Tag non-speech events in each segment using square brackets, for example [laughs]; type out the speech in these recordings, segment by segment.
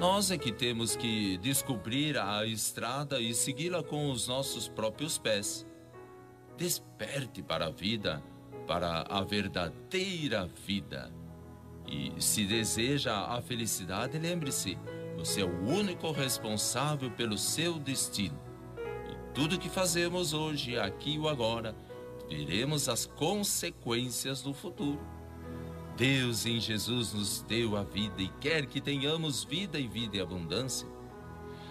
Nós é que temos que descobrir a estrada e segui-la com os nossos próprios pés. Desperte para a vida, para a verdadeira vida. E se deseja a felicidade, lembre-se, você é o único responsável pelo seu destino. E tudo que fazemos hoje, aqui ou agora, veremos as consequências do futuro. Deus em Jesus nos deu a vida e quer que tenhamos vida e vida em abundância.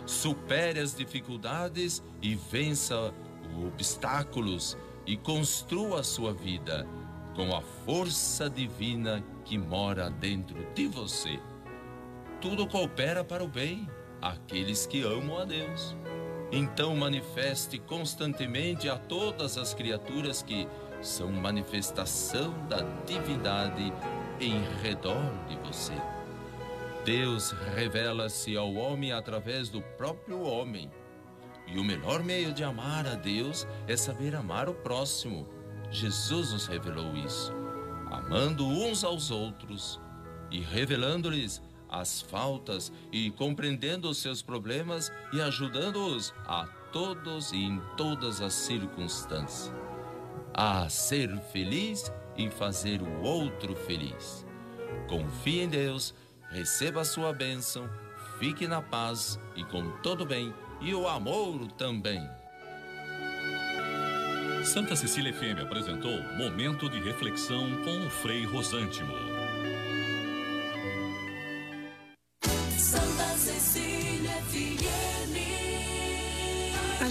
Supere as dificuldades e vença os obstáculos e construa a sua vida com a força divina que mora dentro de você. Tudo coopera para o bem àqueles que amam a Deus. Então manifeste constantemente a todas as criaturas que são manifestação da divindade em redor de você. Deus revela-se ao homem através do próprio homem. E o melhor meio de amar a Deus é saber amar o próximo. Jesus nos revelou isso, amando uns aos outros e revelando-lhes as faltas e compreendendo os seus problemas e ajudando-os a todos e em todas as circunstâncias. A ser feliz e fazer o outro feliz. Confie em Deus, receba a sua bênção, fique na paz e com todo bem e o amor também. Santa Cecília FM apresentou Momento de Reflexão com o Frei Rosântimo.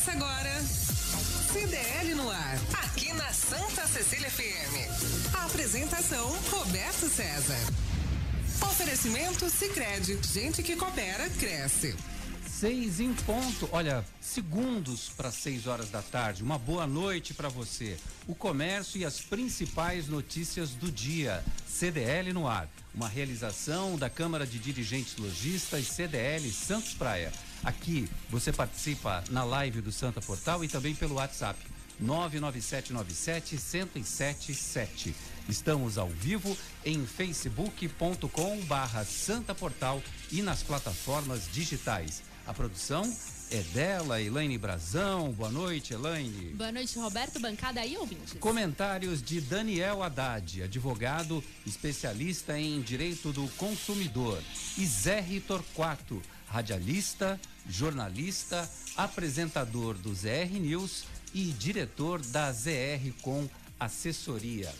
Começa agora. CDL no ar, aqui na Santa Cecília FM. A apresentação Roberto César. Oferecimento Sicredi, gente que coopera cresce. Seis em ponto, olha, segundos para seis horas da tarde. Uma boa noite para você. O comércio e as principais notícias do dia. CDL no ar. Uma realização da Câmara de Dirigentes Logistas CDL Santos Praia. Aqui você participa na live do Santa Portal e também pelo WhatsApp 99797-1077. Estamos ao vivo em facebook.com barra Santa Portal e nas plataformas digitais. A produção é dela, Elaine Brazão. Boa noite, Elaine. Boa noite, Roberto, bancada aí, ouvintes. Comentários de Daniel Haddad, advogado especialista em direito do consumidor. E Zé Torquato, radialista, jornalista, apresentador do ZR News e diretor da ZR com assessoria.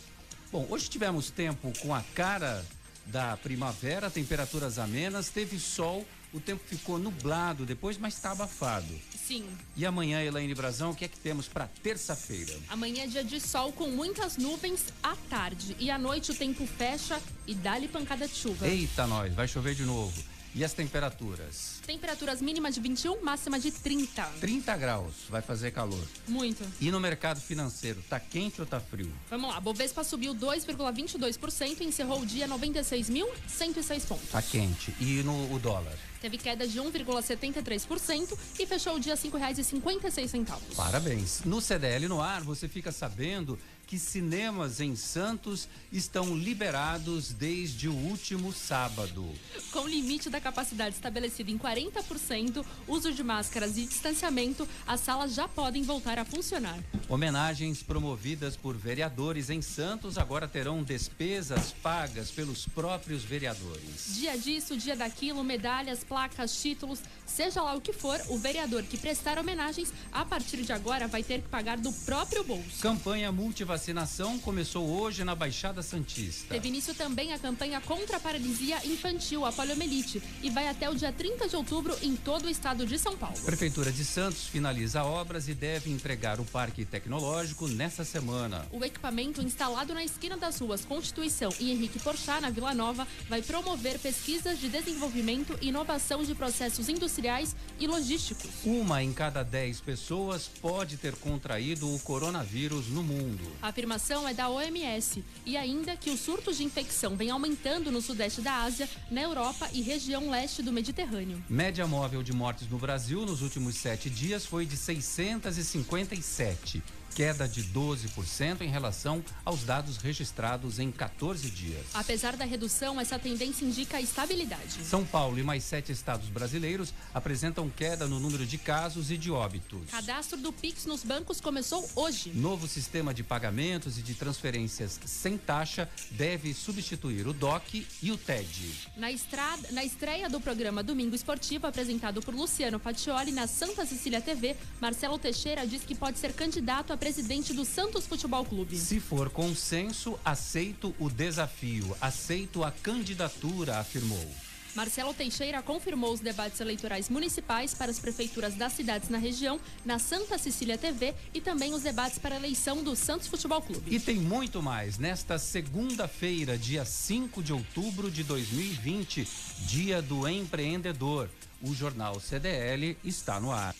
Bom, hoje tivemos tempo com a cara da primavera, temperaturas amenas, teve sol, o tempo ficou nublado depois, mas está abafado. Sim. E amanhã, Elaine Brazão, o que é que temos para terça-feira? Amanhã é dia de sol com muitas nuvens à tarde. E à noite o tempo fecha e dá-lhe pancada de chuva. Eita, nós, vai chover de novo. E as temperaturas? Temperaturas mínimas de 21, máxima de 30. 30 graus, vai fazer calor. Muito. E no mercado financeiro, tá quente ou tá frio? Vamos lá, Bovespa subiu 2,22% e encerrou o dia 96.106 pontos. Tá quente. E no o dólar? Teve queda de 1,73% e fechou o dia R$ 5,56. Parabéns. No CDL no ar, você fica sabendo que cinemas em Santos estão liberados desde o último sábado. Com limite da capacidade estabelecido em 40%, uso de máscaras e distanciamento, as salas já podem voltar a funcionar. Homenagens promovidas por vereadores em Santos agora terão despesas pagas pelos próprios vereadores. Dia disso, dia daquilo, medalhas, placas, títulos, seja lá o que for, o vereador que prestar homenagens, a partir de agora vai ter que pagar do próprio bolso. Campanha multivacinação começou hoje na Baixada Santista. Teve início também a campanha contra a paralisia infantil, a poliomielite, e vai até o dia 30 de outubro em todo o estado de São Paulo. Prefeitura de Santos finaliza obras e deve entregar o parque tecnológico nessa semana. O equipamento instalado na esquina das ruas Constituição e Henrique Porchat, na Vila Nova, vai promover pesquisas de desenvolvimento e inovação de processos industriais e logísticos. Uma em cada dez pessoas pode ter contraído o coronavírus no mundo. A afirmação é da OMS e ainda que os surtos de infecção vêm aumentando no sudeste da Ásia, na Europa e região leste do Mediterrâneo. Média móvel de mortes no Brasil nos últimos sete dias foi de 657 queda de 12% em relação aos dados registrados em 14 dias. Apesar da redução, essa tendência indica estabilidade. São Paulo e mais sete estados brasileiros apresentam queda no número de casos e de óbitos. Cadastro do Pix nos bancos começou hoje. Novo sistema de pagamentos e de transferências sem taxa deve substituir o DOC e o TED. Na, estrada, na estreia do programa Domingo Esportivo, apresentado por Luciano Fatioli na Santa Cecília TV, Marcelo Teixeira diz que pode ser candidato a presidente do Santos Futebol Clube. Se for consenso, aceito o desafio, aceito a candidatura, afirmou. Marcelo Teixeira confirmou os debates eleitorais municipais para as prefeituras das cidades na região, na Santa Cecília TV e também os debates para a eleição do Santos Futebol Clube. E tem muito mais nesta segunda-feira, dia 5 de outubro de 2020, dia do empreendedor. O jornal CDL está no ar.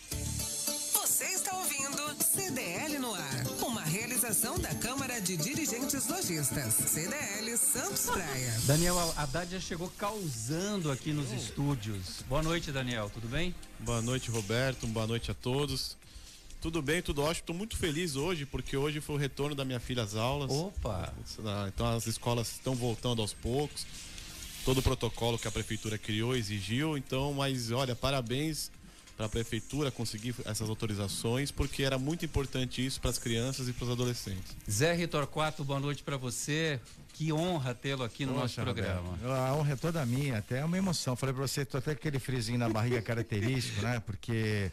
Realização da Câmara de Dirigentes Lojistas. CDL Santos Praia. Daniel Haddad já chegou causando aqui nos estúdios. Boa noite, Daniel, tudo bem? Boa noite, Roberto. Boa noite a todos. Tudo bem, tudo ótimo. Estou muito feliz hoje, porque hoje foi o retorno da minha filha às aulas. Opa! Então as escolas estão voltando aos poucos. Todo o protocolo que a prefeitura criou exigiu. Então, mas olha, parabéns para a prefeitura conseguir essas autorizações, porque era muito importante isso para as crianças e para os adolescentes. Zé Ritorquato, boa noite para você. Que honra tê-lo aqui no nosso programa. Roberto, a honra é toda minha, até é uma emoção. Falei para você, tô até com aquele frisinho na barriga característico, né? Porque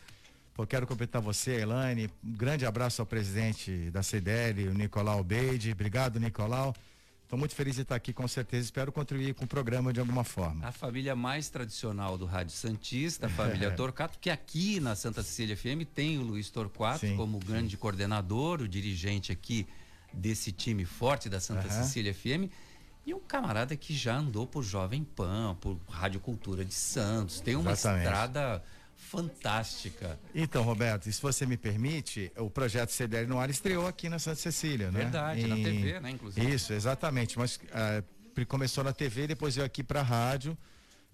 pô, quero cumprimentar você, Elaine. Um grande abraço ao presidente da CDL, o Nicolau Beide. Obrigado, Nicolau. Estou muito feliz de estar aqui, com certeza. Espero contribuir com o programa de alguma forma. A família mais tradicional do Rádio Santista, a família [laughs] Torquato, que aqui na Santa Cecília FM tem o Luiz Torquato Sim, como grande coordenador, o dirigente aqui desse time forte da Santa Aham. Cecília FM. E um camarada que já andou por Jovem Pan, por Rádio Cultura de Santos. Tem uma Exatamente. estrada fantástica. Então, Roberto, se você me permite, o projeto CDL no ar estreou aqui na Santa Cecília, né? Verdade, na TV, né, inclusive. Isso, exatamente. Mas pri- começou na TV, depois veio aqui para a rádio,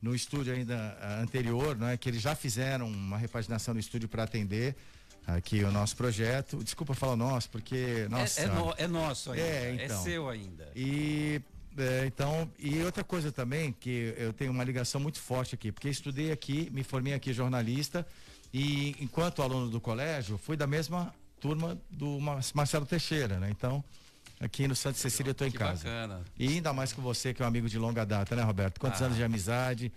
no estúdio ainda ah, anterior, né? Que eles já fizeram uma repaginação no estúdio para atender aqui o nosso projeto. Desculpa falar nosso, porque nossa. é, é, no- é nosso ainda, É, é então. seu ainda. E é, então, e outra coisa também, que eu tenho uma ligação muito forte aqui, porque estudei aqui, me formei aqui jornalista, e enquanto aluno do colégio, fui da mesma turma do Mar- Marcelo Teixeira, né? Então, aqui no Santa Cecília eu tô em Que casa. bacana. E ainda mais com você, que é um amigo de longa data, né, Roberto? Quantos Ah. anos de amizade?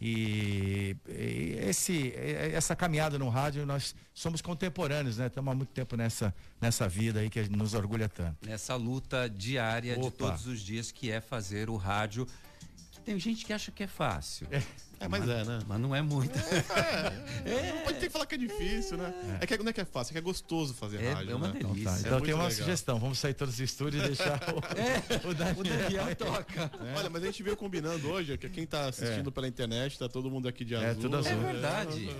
E, e esse, essa caminhada no rádio, nós somos contemporâneos, né? Estamos há muito tempo nessa, nessa vida aí que nos orgulha tanto. nessa luta diária de Opa. todos os dias que é fazer o rádio. Tem gente que acha que é fácil. É, mas é, né? Mas não é muito. Não pode ter que falar que é difícil, né? É, que não é que é fácil, é que é gostoso fazer É- rádio. é uma né? delícia. Tá, Isso então muito tem uma legal. sugestão, vamos sair todos dos estúdios e deixar o, [laughs] o Daniel. O Daniel toca. Olha, mas a gente veio combinando hoje, que quem tá assistindo pela internet, tá todo mundo aqui de É, azul. tudo azul. É verdade.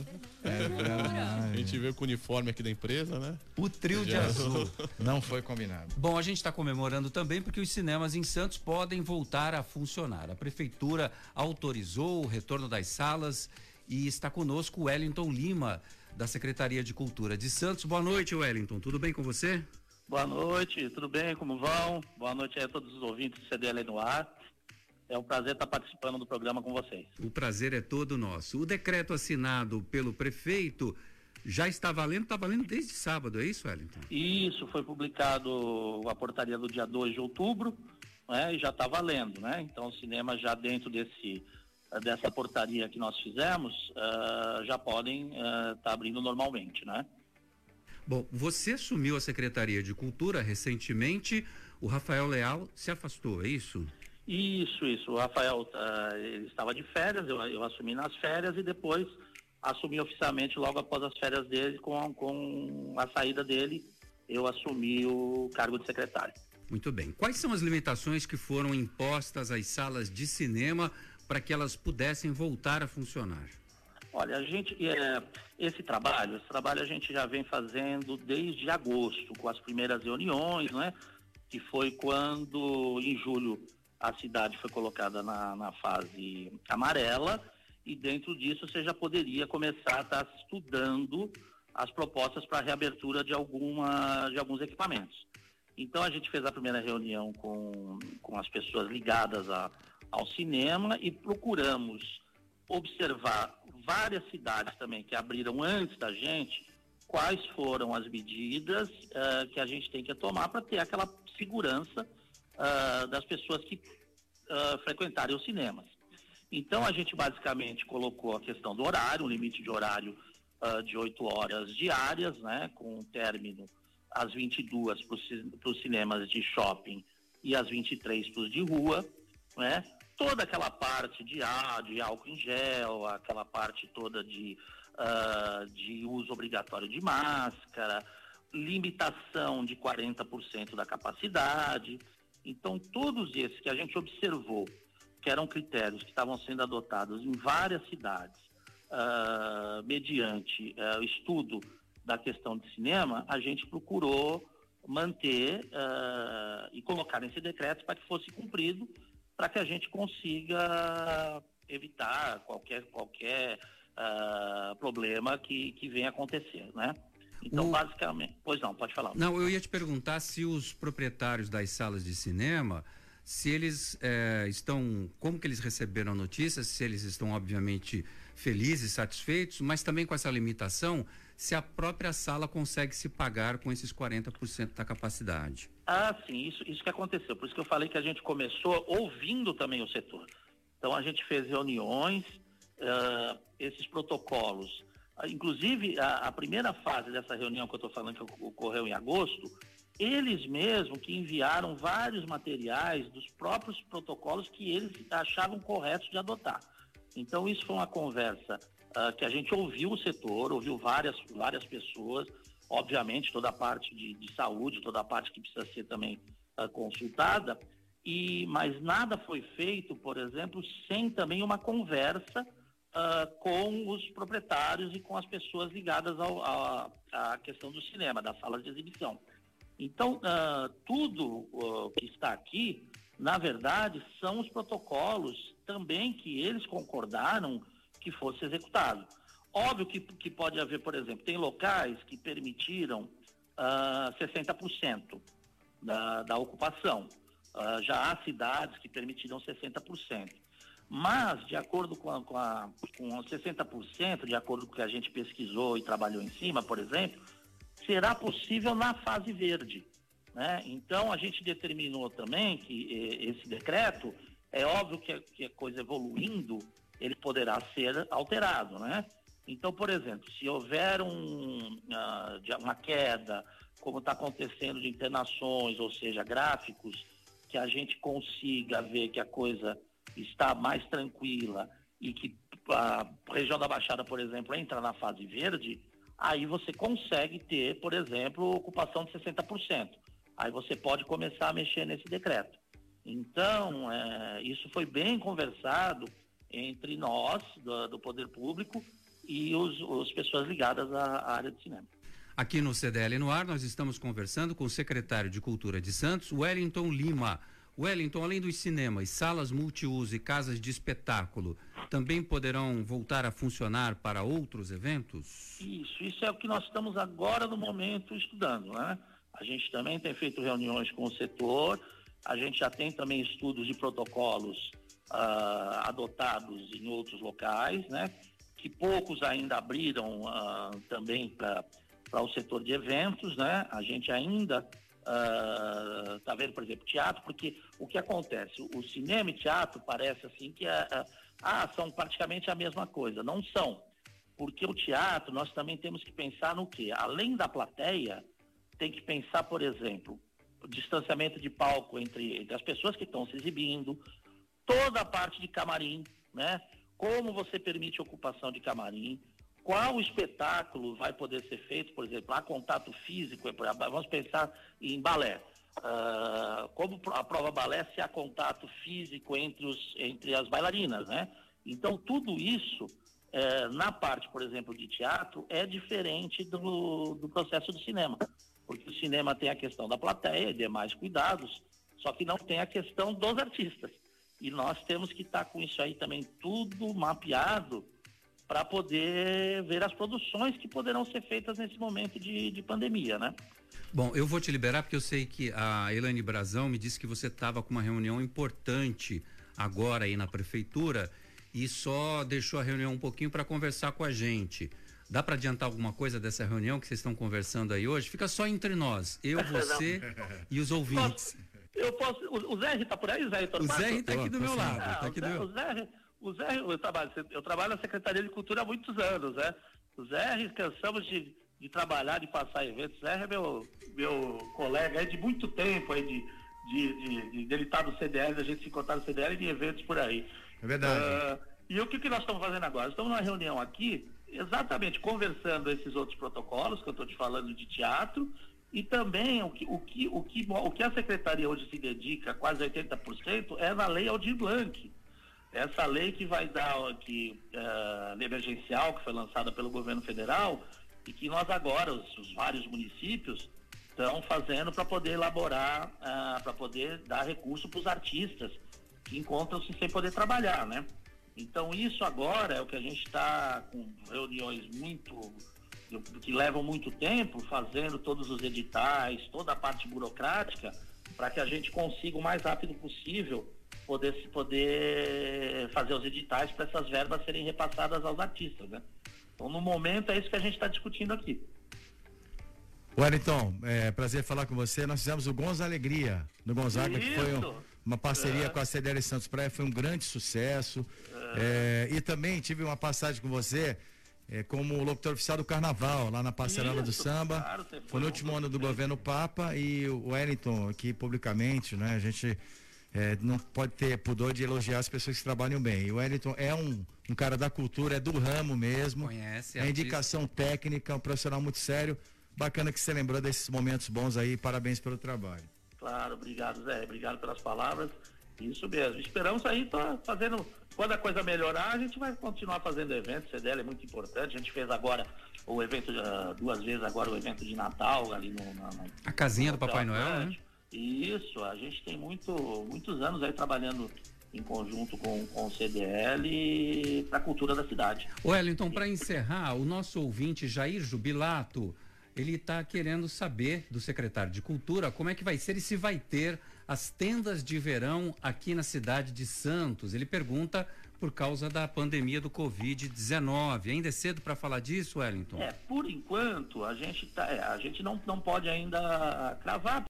A gente veio com o uniforme aqui da empresa, né? O trio de Já. azul. Não foi combinado. Bom, a gente está comemorando também porque os cinemas em Santos podem voltar a funcionar. A prefeitura autorizou o retorno das salas e está conosco o Wellington Lima, da Secretaria de Cultura de Santos. Boa noite, Wellington. Tudo bem com você? Boa noite, tudo bem? Como vão? Boa noite a todos os ouvintes do CDL no ar. É um prazer estar participando do programa com vocês. O prazer é todo nosso. O decreto assinado pelo prefeito já está valendo, está valendo desde sábado, é isso, Wellington? Isso foi publicado a portaria do dia 2 de outubro, né? E já está valendo, né? Então o cinema já dentro desse eh, dessa portaria que nós fizemos uh, já podem estar uh, tá abrindo normalmente, né? Bom, você assumiu a Secretaria de Cultura recentemente, o Rafael Leal se afastou, é isso? Isso, isso. O Rafael uh, ele estava de férias, eu, eu assumi nas férias e depois assumi oficialmente logo após as férias dele, com, com a saída dele, eu assumi o cargo de secretário. Muito bem. Quais são as limitações que foram impostas às salas de cinema para que elas pudessem voltar a funcionar? Olha, a gente, é, esse trabalho, esse trabalho a gente já vem fazendo desde agosto, com as primeiras reuniões, né? Que foi quando, em julho, a cidade foi colocada na, na fase amarela e dentro disso você já poderia começar a estar tá estudando as propostas para a reabertura de, alguma, de alguns equipamentos. Então a gente fez a primeira reunião com, com as pessoas ligadas a, ao cinema e procuramos observar várias cidades também que abriram antes da gente, quais foram as medidas uh, que a gente tem que tomar para ter aquela segurança uh, das pessoas que uh, frequentarem os cinemas. Então a gente basicamente colocou a questão do horário, um limite de horário de 8 horas diárias, né, com um término às 22 para os cinemas de shopping e às 23 para os de rua, né? Toda aquela parte de, ah, de álcool em gel, aquela parte toda de, uh, de uso obrigatório de máscara, limitação de 40% da capacidade. Então, todos esses que a gente observou que eram critérios que estavam sendo adotados em várias cidades, uh, mediante uh, estudo da questão de cinema, a gente procurou manter uh, e colocar nesse decreto para que fosse cumprido, para que a gente consiga evitar qualquer, qualquer problema que, que venha acontecer, né? Então, o... basicamente, pois não, pode falar. Não, eu ia te perguntar se os proprietários das salas de cinema se eles é, estão, como que eles receberam a notícia, se eles estão obviamente felizes, satisfeitos, mas também com essa limitação, se a própria sala consegue se pagar com esses 40% da capacidade. Ah, sim, isso, isso que aconteceu. Por isso que eu falei que a gente começou ouvindo também o setor. Então a gente fez reuniões, uh, esses protocolos. Uh, inclusive, a, a, primeira fase dessa reunião que eu estou falando que ocorreu em agosto, eles mesmos que enviaram vários materiais dos próprios protocolos que eles achavam corretos de adotar. Então, isso foi uma conversa uh, que a gente ouviu o setor, ouviu várias, várias pessoas, obviamente toda a parte de, de saúde, toda a parte que precisa ser também uh, consultada, e mas nada foi feito, por exemplo, sem também uma conversa uh, com os proprietários e com as pessoas ligadas à questão do cinema, das salas de exibição. Então, tudo que está aqui, na verdade, são os protocolos também que eles concordaram que fosse executado. Óbvio que, que pode haver, por exemplo, tem locais que permitiram uh, 60% da, da ocupação. Uh, já há cidades que permitiram 60%. Mas, de acordo com, a, com, a, com 60%, de acordo com o que a gente pesquisou e trabalhou em cima, por exemplo, será possível na fase verde. Né? Então, a gente determinou também que eh, esse decreto, é óbvio que, que a coisa evoluindo, ele poderá ser alterado. Né? Então, por exemplo, se houver um, uh, uma queda, como está acontecendo de internações, ou seja, gráficos, que a gente consiga ver que a coisa está mais tranquila e que a região da Baixada, por exemplo, entra na fase verde, aí você consegue ter, por exemplo, ocupação de 60%. Aí você pode começar a mexer nesse decreto. Então, é, isso foi bem conversado entre nós, do, do Poder Público, e os, as pessoas ligadas à, à área de cinema. Aqui no CDL no ar, nós estamos conversando com o secretário de Cultura de Santos, Wellington Lima. Wellington, além dos cinemas, salas multiuso e casas de espetáculo, também poderão voltar a funcionar para outros eventos? Isso, isso é o que nós estamos agora no momento estudando, né? A gente também tem feito reuniões com o setor, a gente já tem também estudos de protocolos uh, adotados em outros locais, né? Que poucos ainda abriram uh, também para o setor de eventos, né? A gente ainda ah, tá vendo, por exemplo, teatro, porque o que acontece? O, cinema e teatro parece assim que ah, ah, ah, são praticamente a mesma coisa. Não são. Porque o teatro, nós também temos que pensar no quê? Além da plateia, tem que pensar, por exemplo, o distanciamento de palco entre, entre as pessoas que estão se exibindo, toda a parte de camarim, né? Como você permite ocupação de camarim, qual espetáculo vai poder ser feito, por exemplo, há contato físico, vamos pensar em balé. Uh, como a prova balé se há contato físico entre, os, entre as bailarinas, né? Então, tudo isso, eh, na parte, por exemplo, de teatro, é diferente do, do processo do cinema. Porque o cinema tem a questão da plateia e demais cuidados, só que não tem a questão dos artistas. E nós temos que estar com isso aí também tudo mapeado para poder ver as produções que poderão ser feitas nesse momento de, de pandemia, né? Bom, eu vou te liberar porque eu sei que a Elaine Brazão me disse que você estava com uma reunião importante agora aí na prefeitura e só deixou a reunião um pouquinho para conversar com a gente. Dá para adiantar alguma coisa dessa reunião que vocês estão conversando aí hoje? Fica só entre nós, eu, [laughs] você e os ouvintes. [laughs] Eu posso. O, Zé está por aí, Zé O Zé está aqui do meu lado. Ah, tá aqui o, Zé, do... o, Zé, o Zé, eu trabalho, eu trabalho na Secretaria de Cultura há muitos anos, né? O Zé, cansamos de, de trabalhar, de passar eventos. O Zé é meu, meu colega aí de muito tempo aí, de, de, de, de, de ele estar tá no CDL, a gente se encontrar no CDL e em eventos por aí. É verdade. Uh, e o que, que nós estamos fazendo agora? Estamos numa reunião aqui, exatamente conversando esses outros protocolos que eu estou te falando de teatro, e também o que, o que, o que, o que a secretaria hoje se dedica, quase 80%, é na lei Aldir Blanc. Essa lei que vai dar, que, uh, emergencial, que foi lançada pelo governo federal, e que nós agora, os, os vários municípios, estão fazendo para poder elaborar, uh, para poder dar recurso para os artistas que encontram-se sem poder trabalhar, né? Então isso agora é o que a gente está com reuniões muito que levam muito tempo, fazendo todos os editais, toda a parte burocrática, para que a gente consiga o mais rápido possível poder, poder fazer os editais para essas verbas serem repassadas aos artistas. Né? Então, no momento, é isso que a gente está discutindo aqui. Wellington, é prazer falar com você. Nós fizemos o Gonza Alegria no Gonzaga, isso. que foi um, uma parceria é. com a CDL Santos Praia, foi um grande sucesso. É. É, e também tive uma passagem com você é, como locutor oficial do Carnaval, lá na Passarela do Samba. Claro, foi no último ano do governo Papa e o Wellington aqui publicamente, né? A gente é, não pode ter pudor de elogiar as pessoas que trabalham bem. E o Wellington é um, um cara da cultura, é do ramo mesmo. Conhece. É indicação técnica, um profissional muito sério. Bacana que você lembrou desses momentos bons aí. Parabéns pelo trabalho. Claro, obrigado, Zé. Obrigado pelas palavras. Isso mesmo. Esperamos aí, tá fazendo. Quando a coisa melhorar, a gente vai continuar fazendo eventos. CDL é muito importante. A gente fez agora o evento, uh, duas vezes agora o evento de Natal ali no. Na, na, a casinha do Papai Noel, né? Isso, a gente tem muito, muitos anos aí trabalhando em conjunto com, com o CDL para a cultura da cidade. Wellington, para encerrar, o nosso ouvinte Jair Jubilato, ele está querendo saber do secretário de Cultura como é que vai ser e se vai ter as tendas de verão aqui na cidade de Santos. Ele pergunta por causa da pandemia do Covid-19. Ainda é cedo para falar disso, Wellington? É, por enquanto, a gente, tá, é, a gente não, não pode ainda cravar,